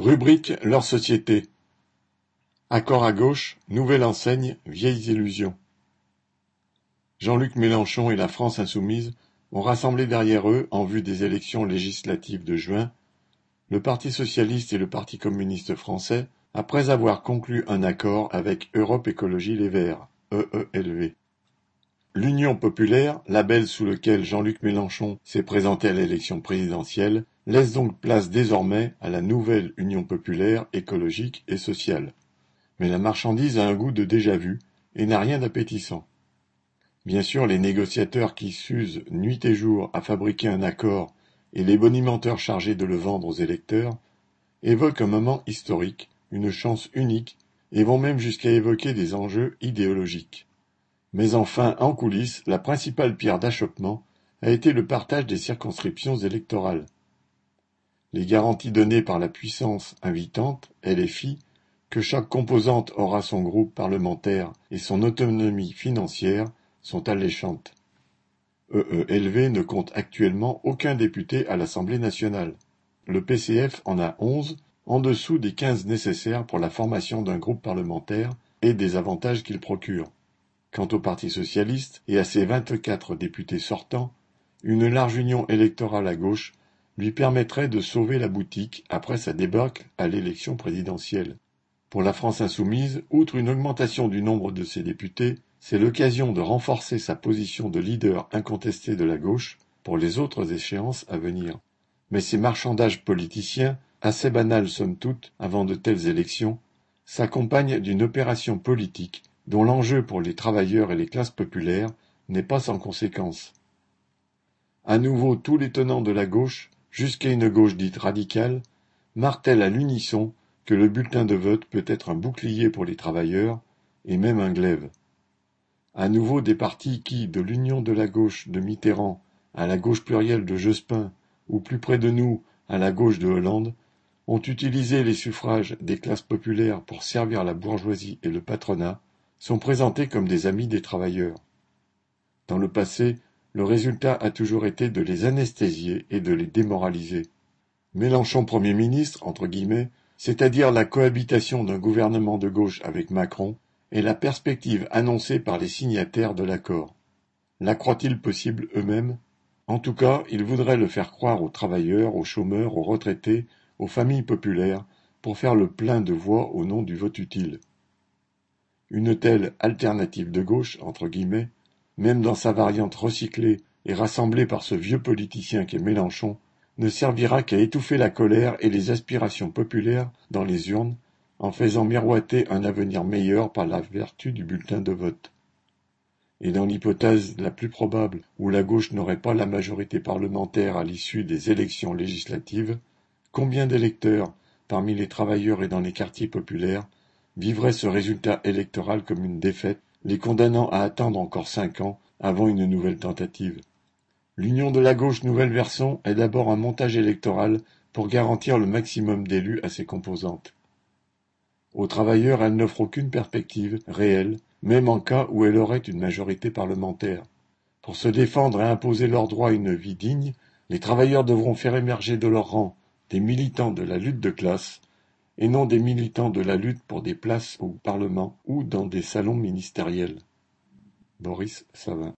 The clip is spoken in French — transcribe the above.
Rubrique Leur société. Accord à gauche, nouvelle enseigne, vieilles illusions. Jean-Luc Mélenchon et la France insoumise ont rassemblé derrière eux, en vue des élections législatives de juin, le Parti socialiste et le Parti communiste français, après avoir conclu un accord avec Europe Écologie Les Verts, EELV. L'Union populaire, label sous lequel Jean-Luc Mélenchon s'est présenté à l'élection présidentielle, laisse donc place désormais à la nouvelle Union populaire, écologique et sociale. Mais la marchandise a un goût de déjà-vu et n'a rien d'appétissant. Bien sûr, les négociateurs qui s'usent nuit et jour à fabriquer un accord et les bonimenteurs chargés de le vendre aux électeurs évoquent un moment historique, une chance unique, et vont même jusqu'à évoquer des enjeux idéologiques. Mais enfin, en coulisses, la principale pierre d'achoppement a été le partage des circonscriptions électorales. Les garanties données par la puissance invitante, LFI, que chaque composante aura son groupe parlementaire et son autonomie financière sont alléchantes. EELV ne compte actuellement aucun député à l'Assemblée nationale. Le PCF en a onze, en dessous des quinze nécessaires pour la formation d'un groupe parlementaire et des avantages qu'il procure. Quant au Parti socialiste et à ses vingt-quatre députés sortants, une large union électorale à gauche lui permettrait de sauver la boutique après sa débâcle à l'élection présidentielle. Pour la France insoumise, outre une augmentation du nombre de ses députés, c'est l'occasion de renforcer sa position de leader incontesté de la gauche pour les autres échéances à venir. Mais ces marchandages politiciens, assez banals somme toute avant de telles élections, s'accompagnent d'une opération politique dont l'enjeu pour les travailleurs et les classes populaires n'est pas sans conséquences. À nouveau tous les tenants de la gauche, jusqu'à une gauche dite radicale, martèlent à l'unisson que le bulletin de vote peut être un bouclier pour les travailleurs, et même un glaive. À nouveau des partis qui, de l'union de la gauche de Mitterrand à la gauche plurielle de Jospin, ou plus près de nous, à la gauche de Hollande, ont utilisé les suffrages des classes populaires pour servir la bourgeoisie et le patronat, sont présentés comme des amis des travailleurs. Dans le passé, le résultat a toujours été de les anesthésier et de les démoraliser. Mélenchon Premier ministre, entre guillemets, c'est-à-dire la cohabitation d'un gouvernement de gauche avec Macron, est la perspective annoncée par les signataires de l'accord. La croient-ils possible eux-mêmes? En tout cas, ils voudraient le faire croire aux travailleurs, aux chômeurs, aux retraités, aux familles populaires, pour faire le plein de voix au nom du vote utile. Une telle alternative de gauche, entre guillemets, même dans sa variante recyclée et rassemblée par ce vieux politicien qu'est Mélenchon, ne servira qu'à étouffer la colère et les aspirations populaires dans les urnes, en faisant miroiter un avenir meilleur par la vertu du bulletin de vote. Et dans l'hypothèse la plus probable où la gauche n'aurait pas la majorité parlementaire à l'issue des élections législatives, combien d'électeurs, parmi les travailleurs et dans les quartiers populaires, vivrait ce résultat électoral comme une défaite, les condamnant à attendre encore cinq ans avant une nouvelle tentative. L'union de la gauche nouvelle version est d'abord un montage électoral pour garantir le maximum d'élus à ses composantes. Aux travailleurs, elle n'offre aucune perspective réelle, même en cas où elle aurait une majorité parlementaire. Pour se défendre et imposer leurs droits à une vie digne, les travailleurs devront faire émerger de leur rang des militants de la lutte de classe et non des militants de la lutte pour des places au Parlement ou dans des salons ministériels. Boris Savin